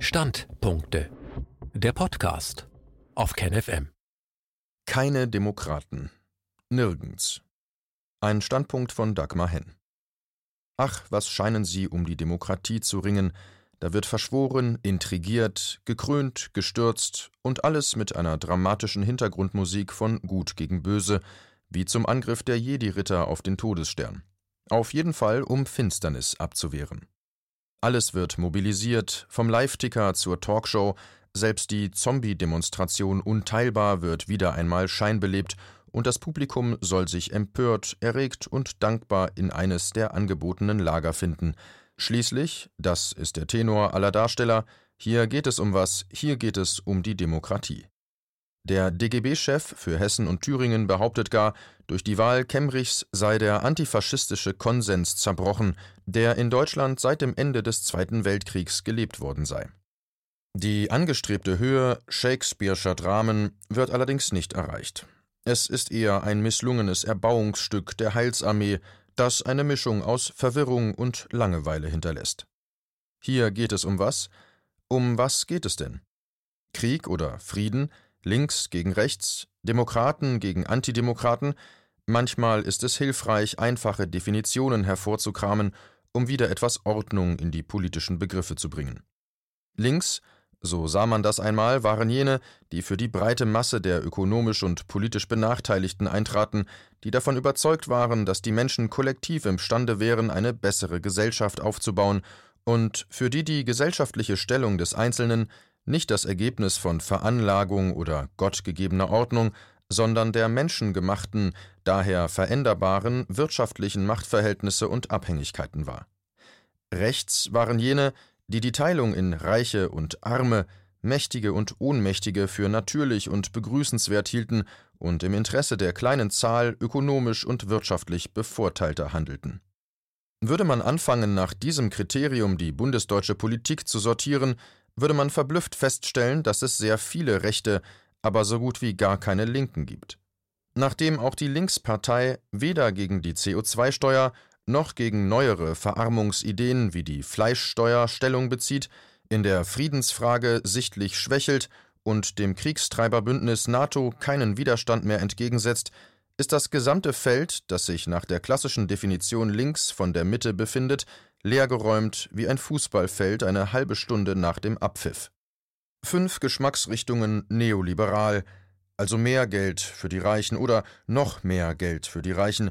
Standpunkte. Der Podcast auf KenFM. Keine Demokraten. Nirgends. Ein Standpunkt von Dagmar Henn. Ach, was scheinen sie um die Demokratie zu ringen, da wird verschworen, intrigiert, gekrönt, gestürzt und alles mit einer dramatischen Hintergrundmusik von Gut gegen Böse, wie zum Angriff der Jedi-Ritter auf den Todesstern. Auf jeden Fall, um Finsternis abzuwehren. Alles wird mobilisiert, vom Live-Ticker zur Talkshow, selbst die Zombie-Demonstration Unteilbar wird wieder einmal scheinbelebt und das Publikum soll sich empört, erregt und dankbar in eines der angebotenen Lager finden. Schließlich, das ist der Tenor aller Darsteller, hier geht es um was, hier geht es um die Demokratie. Der DGB-Chef für Hessen und Thüringen behauptet gar, durch die Wahl Kemmrichs sei der antifaschistische Konsens zerbrochen, der in Deutschland seit dem Ende des Zweiten Weltkriegs gelebt worden sei. Die angestrebte Höhe Shakespeare'scher Dramen wird allerdings nicht erreicht. Es ist eher ein misslungenes Erbauungsstück der Heilsarmee, das eine Mischung aus Verwirrung und Langeweile hinterlässt. Hier geht es um was? Um was geht es denn? Krieg oder Frieden? Links gegen rechts, Demokraten gegen Antidemokraten, manchmal ist es hilfreich, einfache Definitionen hervorzukramen, um wieder etwas Ordnung in die politischen Begriffe zu bringen. Links, so sah man das einmal, waren jene, die für die breite Masse der ökonomisch und politisch Benachteiligten eintraten, die davon überzeugt waren, dass die Menschen kollektiv imstande wären, eine bessere Gesellschaft aufzubauen und für die die gesellschaftliche Stellung des Einzelnen nicht das Ergebnis von Veranlagung oder gottgegebener Ordnung, sondern der menschengemachten, daher veränderbaren wirtschaftlichen Machtverhältnisse und Abhängigkeiten war. Rechts waren jene, die die Teilung in Reiche und Arme, Mächtige und Ohnmächtige für natürlich und begrüßenswert hielten und im Interesse der kleinen Zahl ökonomisch und wirtschaftlich Bevorteilter handelten. Würde man anfangen, nach diesem Kriterium die bundesdeutsche Politik zu sortieren, würde man verblüfft feststellen, dass es sehr viele Rechte, aber so gut wie gar keine Linken gibt. Nachdem auch die Linkspartei weder gegen die CO2-Steuer noch gegen neuere Verarmungsideen wie die Fleischsteuer Stellung bezieht, in der Friedensfrage sichtlich schwächelt und dem Kriegstreiberbündnis NATO keinen Widerstand mehr entgegensetzt, ist das gesamte Feld, das sich nach der klassischen Definition links von der Mitte befindet, leergeräumt wie ein Fußballfeld eine halbe Stunde nach dem Abpfiff. Fünf Geschmacksrichtungen neoliberal, also mehr Geld für die Reichen oder noch mehr Geld für die Reichen,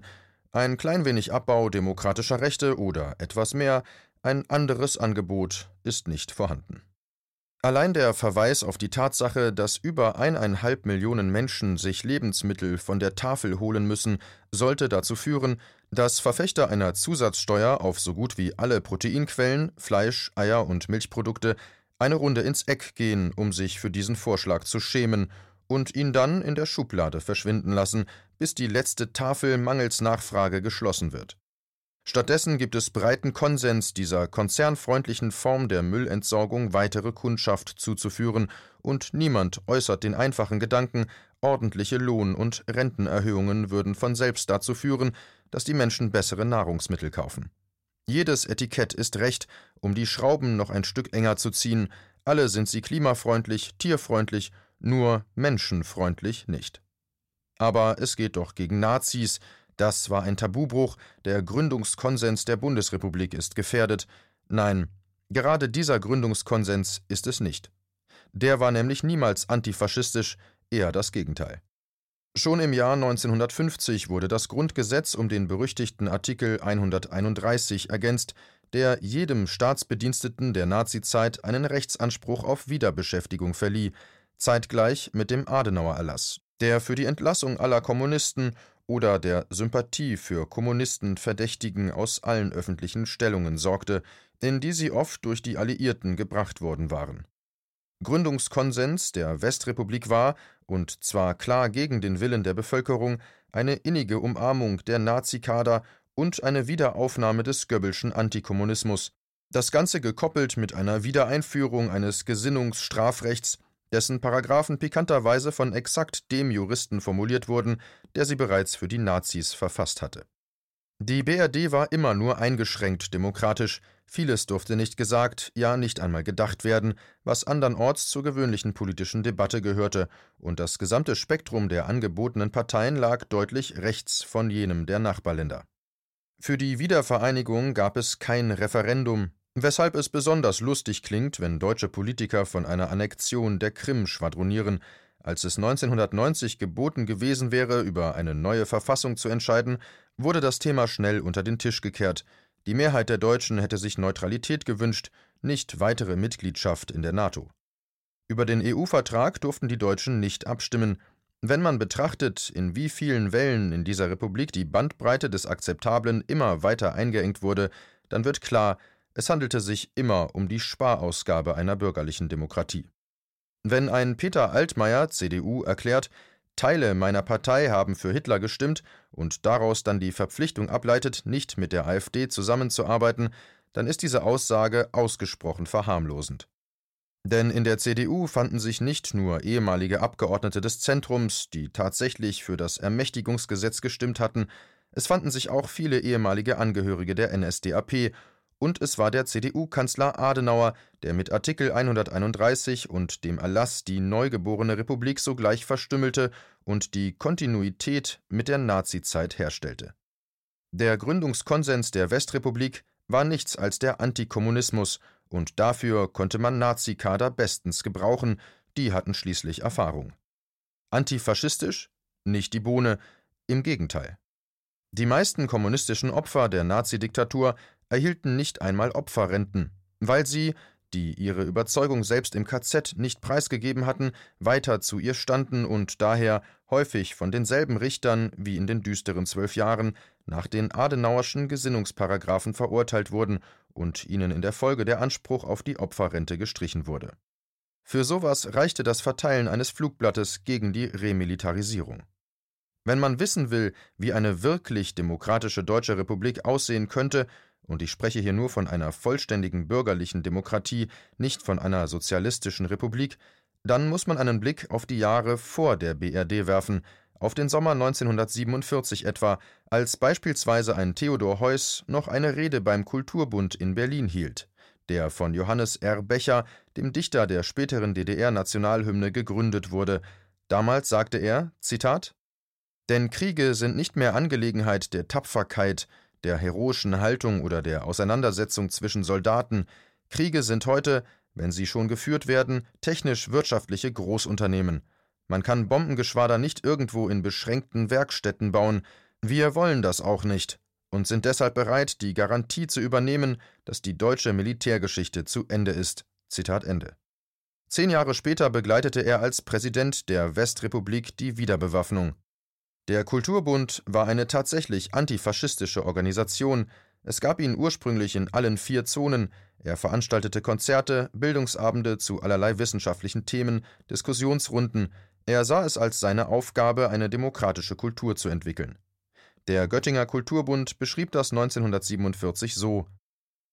ein klein wenig Abbau demokratischer Rechte oder etwas mehr, ein anderes Angebot ist nicht vorhanden. Allein der Verweis auf die Tatsache, dass über eineinhalb Millionen Menschen sich Lebensmittel von der Tafel holen müssen, sollte dazu führen, dass Verfechter einer Zusatzsteuer auf so gut wie alle Proteinquellen, Fleisch, Eier und Milchprodukte eine Runde ins Eck gehen, um sich für diesen Vorschlag zu schämen und ihn dann in der Schublade verschwinden lassen, bis die letzte Tafel mangels Nachfrage geschlossen wird. Stattdessen gibt es breiten Konsens, dieser konzernfreundlichen Form der Müllentsorgung weitere Kundschaft zuzuführen, und niemand äußert den einfachen Gedanken, ordentliche Lohn- und Rentenerhöhungen würden von selbst dazu führen, dass die Menschen bessere Nahrungsmittel kaufen. Jedes Etikett ist recht, um die Schrauben noch ein Stück enger zu ziehen, alle sind sie klimafreundlich, tierfreundlich, nur menschenfreundlich nicht. Aber es geht doch gegen Nazis, das war ein Tabubruch, der Gründungskonsens der Bundesrepublik ist gefährdet. Nein, gerade dieser Gründungskonsens ist es nicht. Der war nämlich niemals antifaschistisch, eher das Gegenteil. Schon im Jahr 1950 wurde das Grundgesetz um den berüchtigten Artikel 131 ergänzt, der jedem Staatsbediensteten der Nazizeit einen Rechtsanspruch auf Wiederbeschäftigung verlieh, zeitgleich mit dem Adenauer-Erlass, der für die Entlassung aller Kommunisten oder der Sympathie für Kommunisten Verdächtigen aus allen öffentlichen Stellungen sorgte, in die sie oft durch die Alliierten gebracht worden waren. Gründungskonsens der Westrepublik war, und zwar klar gegen den Willen der Bevölkerung, eine innige Umarmung der Nazikader und eine Wiederaufnahme des Goebbelschen Antikommunismus, das Ganze gekoppelt mit einer Wiedereinführung eines Gesinnungsstrafrechts, dessen Paragraphen pikanterweise von exakt dem Juristen formuliert wurden, der sie bereits für die Nazis verfasst hatte. Die BRD war immer nur eingeschränkt demokratisch, vieles durfte nicht gesagt, ja nicht einmal gedacht werden, was andernorts zur gewöhnlichen politischen Debatte gehörte, und das gesamte Spektrum der angebotenen Parteien lag deutlich rechts von jenem der Nachbarländer. Für die Wiedervereinigung gab es kein Referendum, weshalb es besonders lustig klingt, wenn deutsche Politiker von einer Annexion der Krim schwadronieren, als es 1990 geboten gewesen wäre, über eine neue Verfassung zu entscheiden, wurde das Thema schnell unter den Tisch gekehrt. Die Mehrheit der Deutschen hätte sich Neutralität gewünscht, nicht weitere Mitgliedschaft in der NATO. Über den EU-Vertrag durften die Deutschen nicht abstimmen. Wenn man betrachtet, in wie vielen Wellen in dieser Republik die Bandbreite des Akzeptablen immer weiter eingeengt wurde, dann wird klar, es handelte sich immer um die Sparausgabe einer bürgerlichen Demokratie. Wenn ein Peter Altmaier, CDU, erklärt, Teile meiner Partei haben für Hitler gestimmt und daraus dann die Verpflichtung ableitet, nicht mit der AfD zusammenzuarbeiten, dann ist diese Aussage ausgesprochen verharmlosend. Denn in der CDU fanden sich nicht nur ehemalige Abgeordnete des Zentrums, die tatsächlich für das Ermächtigungsgesetz gestimmt hatten, es fanden sich auch viele ehemalige Angehörige der NSDAP und es war der CDU-Kanzler Adenauer, der mit Artikel 131 und dem Erlass die neugeborene Republik sogleich verstümmelte und die Kontinuität mit der Nazizeit herstellte. Der Gründungskonsens der Westrepublik war nichts als der Antikommunismus, und dafür konnte man Nazikader bestens gebrauchen, die hatten schließlich Erfahrung. Antifaschistisch? Nicht die Bohne, im Gegenteil. Die meisten kommunistischen Opfer der Nazidiktatur erhielten nicht einmal Opferrenten, weil sie, die ihre Überzeugung selbst im KZ nicht preisgegeben hatten, weiter zu ihr standen und daher häufig von denselben Richtern wie in den düsteren zwölf Jahren nach den Adenauerschen Gesinnungsparagraphen verurteilt wurden und ihnen in der Folge der Anspruch auf die Opferrente gestrichen wurde. Für sowas reichte das Verteilen eines Flugblattes gegen die Remilitarisierung. Wenn man wissen will, wie eine wirklich demokratische Deutsche Republik aussehen könnte, und ich spreche hier nur von einer vollständigen bürgerlichen Demokratie, nicht von einer sozialistischen Republik, dann muss man einen Blick auf die Jahre vor der BRD werfen, auf den Sommer 1947 etwa, als beispielsweise ein Theodor Heuss noch eine Rede beim Kulturbund in Berlin hielt, der von Johannes R. Becher, dem Dichter der späteren DDR-Nationalhymne, gegründet wurde. Damals sagte er: Zitat Denn Kriege sind nicht mehr Angelegenheit der Tapferkeit, der heroischen Haltung oder der Auseinandersetzung zwischen Soldaten, Kriege sind heute, wenn sie schon geführt werden, technisch-wirtschaftliche Großunternehmen. Man kann Bombengeschwader nicht irgendwo in beschränkten Werkstätten bauen. Wir wollen das auch nicht und sind deshalb bereit, die Garantie zu übernehmen, dass die deutsche Militärgeschichte zu Ende ist. Zitat Ende. Zehn Jahre später begleitete er als Präsident der Westrepublik die Wiederbewaffnung. Der Kulturbund war eine tatsächlich antifaschistische Organisation. Es gab ihn ursprünglich in allen vier Zonen. Er veranstaltete Konzerte, Bildungsabende zu allerlei wissenschaftlichen Themen, Diskussionsrunden. Er sah es als seine Aufgabe, eine demokratische Kultur zu entwickeln. Der Göttinger Kulturbund beschrieb das 1947 so: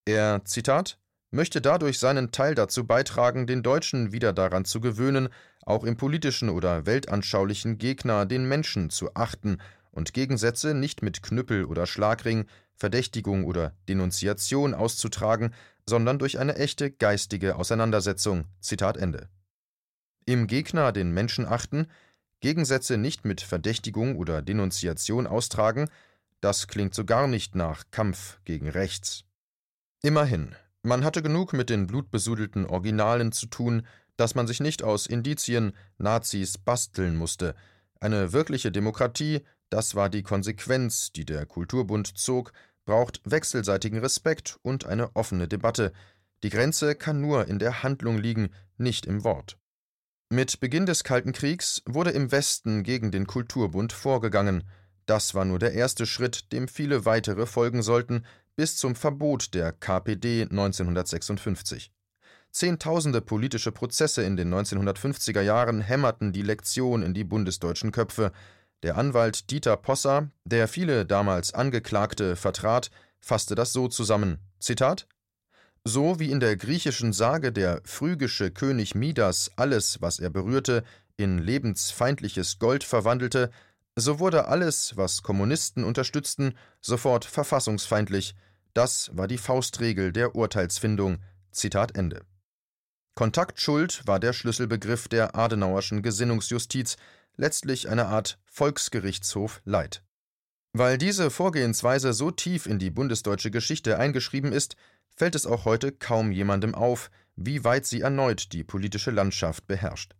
Er, Zitat, möchte dadurch seinen Teil dazu beitragen, den Deutschen wieder daran zu gewöhnen, auch im politischen oder weltanschaulichen Gegner den Menschen zu achten und Gegensätze nicht mit Knüppel oder Schlagring, Verdächtigung oder Denunziation auszutragen, sondern durch eine echte geistige Auseinandersetzung. Zitat Ende. Im Gegner den Menschen achten, Gegensätze nicht mit Verdächtigung oder Denunziation austragen, das klingt so gar nicht nach Kampf gegen rechts. Immerhin, man hatte genug mit den blutbesudelten Originalen zu tun, dass man sich nicht aus Indizien Nazis basteln musste. Eine wirkliche Demokratie, das war die Konsequenz, die der Kulturbund zog, braucht wechselseitigen Respekt und eine offene Debatte. Die Grenze kann nur in der Handlung liegen, nicht im Wort. Mit Beginn des Kalten Kriegs wurde im Westen gegen den Kulturbund vorgegangen. Das war nur der erste Schritt, dem viele weitere folgen sollten, bis zum Verbot der KPD 1956. Zehntausende politische Prozesse in den 1950er Jahren hämmerten die Lektion in die bundesdeutschen Köpfe. Der Anwalt Dieter Posser, der viele damals Angeklagte vertrat, fasste das so zusammen: Zitat So wie in der griechischen Sage der phrygische König Midas alles, was er berührte, in lebensfeindliches Gold verwandelte, So wurde alles, was Kommunisten unterstützten, sofort verfassungsfeindlich. Das war die Faustregel der Urteilsfindung. Zitat Ende. Kontaktschuld war der Schlüsselbegriff der Adenauerschen Gesinnungsjustiz, letztlich eine Art Volksgerichtshof Leid. Weil diese Vorgehensweise so tief in die bundesdeutsche Geschichte eingeschrieben ist, fällt es auch heute kaum jemandem auf, wie weit sie erneut die politische Landschaft beherrscht.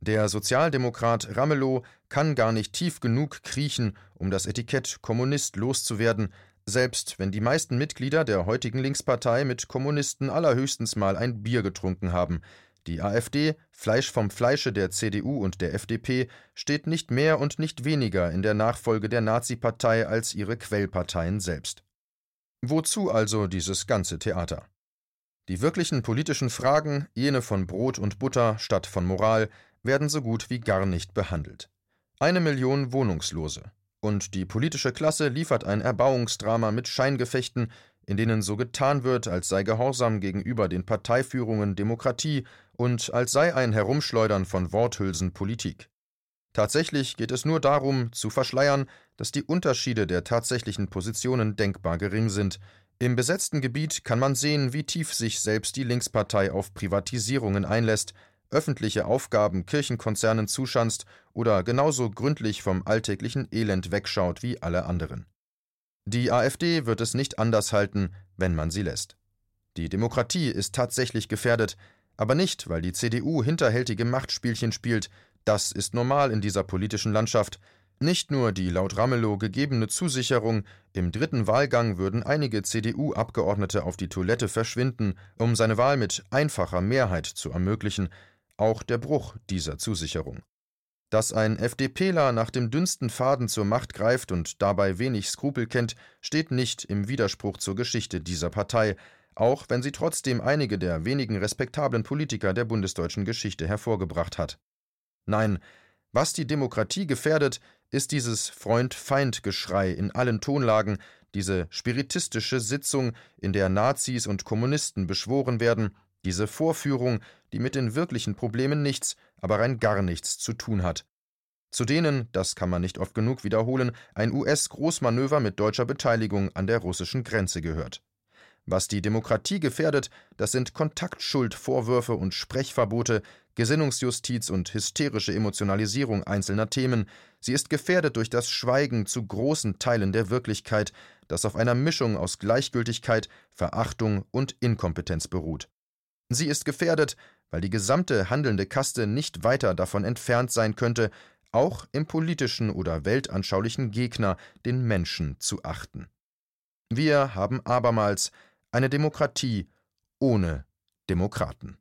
Der Sozialdemokrat Ramelow kann gar nicht tief genug kriechen, um das Etikett Kommunist loszuwerden, selbst wenn die meisten Mitglieder der heutigen Linkspartei mit Kommunisten allerhöchstens mal ein Bier getrunken haben. Die AfD, Fleisch vom Fleische der CDU und der FDP, steht nicht mehr und nicht weniger in der Nachfolge der Nazi-Partei als ihre Quellparteien selbst. Wozu also dieses ganze Theater? Die wirklichen politischen Fragen, jene von Brot und Butter statt von Moral, werden so gut wie gar nicht behandelt. Eine Million Wohnungslose, und die politische Klasse liefert ein Erbauungsdrama mit Scheingefechten, in denen so getan wird, als sei Gehorsam gegenüber den Parteiführungen Demokratie und als sei ein Herumschleudern von Worthülsen Politik. Tatsächlich geht es nur darum, zu verschleiern, dass die Unterschiede der tatsächlichen Positionen denkbar gering sind. Im besetzten Gebiet kann man sehen, wie tief sich selbst die Linkspartei auf Privatisierungen einlässt, öffentliche Aufgaben Kirchenkonzernen zuschanzt oder genauso gründlich vom alltäglichen Elend wegschaut wie alle anderen. Die AfD wird es nicht anders halten, wenn man sie lässt. Die Demokratie ist tatsächlich gefährdet, aber nicht, weil die CDU hinterhältige Machtspielchen spielt, das ist normal in dieser politischen Landschaft. Nicht nur die laut Ramelow gegebene Zusicherung, im dritten Wahlgang würden einige CDU-Abgeordnete auf die Toilette verschwinden, um seine Wahl mit einfacher Mehrheit zu ermöglichen, auch der Bruch dieser Zusicherung. Dass ein FDPler nach dem dünnsten Faden zur Macht greift und dabei wenig Skrupel kennt, steht nicht im Widerspruch zur Geschichte dieser Partei, auch wenn sie trotzdem einige der wenigen respektablen Politiker der bundesdeutschen Geschichte hervorgebracht hat. Nein, was die Demokratie gefährdet, ist dieses Freund-Feind-Geschrei in allen Tonlagen, diese spiritistische Sitzung, in der Nazis und Kommunisten beschworen werden, diese Vorführung, die mit den wirklichen Problemen nichts, aber rein gar nichts zu tun hat. Zu denen, das kann man nicht oft genug wiederholen, ein US-Großmanöver mit deutscher Beteiligung an der russischen Grenze gehört. Was die Demokratie gefährdet, das sind Kontaktschuldvorwürfe und Sprechverbote, Gesinnungsjustiz und hysterische Emotionalisierung einzelner Themen. Sie ist gefährdet durch das Schweigen zu großen Teilen der Wirklichkeit, das auf einer Mischung aus Gleichgültigkeit, Verachtung und Inkompetenz beruht. Sie ist gefährdet, weil die gesamte handelnde Kaste nicht weiter davon entfernt sein könnte, auch im politischen oder weltanschaulichen Gegner den Menschen zu achten. Wir haben abermals eine Demokratie ohne Demokraten.